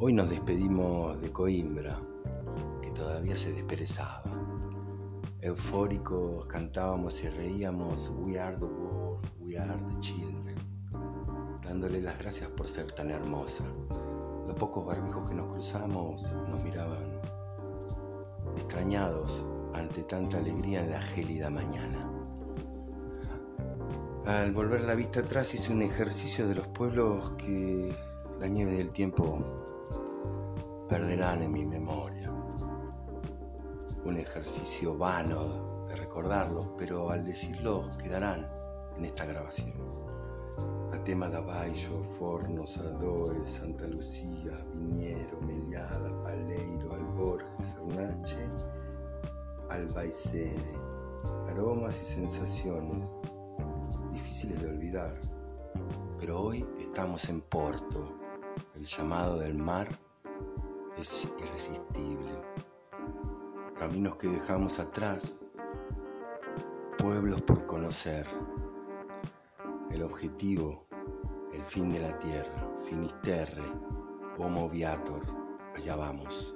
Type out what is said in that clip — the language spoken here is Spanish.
Hoy nos despedimos de Coimbra, que todavía se desperezaba. Eufóricos cantábamos y reíamos We are the world, we are the children, dándole las gracias por ser tan hermosa. Los pocos barbijos que nos cruzamos nos miraban extrañados ante tanta alegría en la gélida mañana. Al volver la vista atrás hice un ejercicio de los pueblos que la nieve del tiempo perderán en mi memoria. Un ejercicio vano de recordarlos, pero al decirlo quedarán en esta grabación. Atema da Baixo, Forno, Sadoe, Santa Lucía, Viñero, Meliada, Paleiro, Alborges, Arnache, Albaicere. Aromas y sensaciones difíciles de olvidar. Pero hoy estamos en Porto. El llamado del mar es irresistible. Caminos que dejamos atrás, pueblos por conocer. El objetivo, el fin de la tierra, Finisterre, Homo Viator, allá vamos.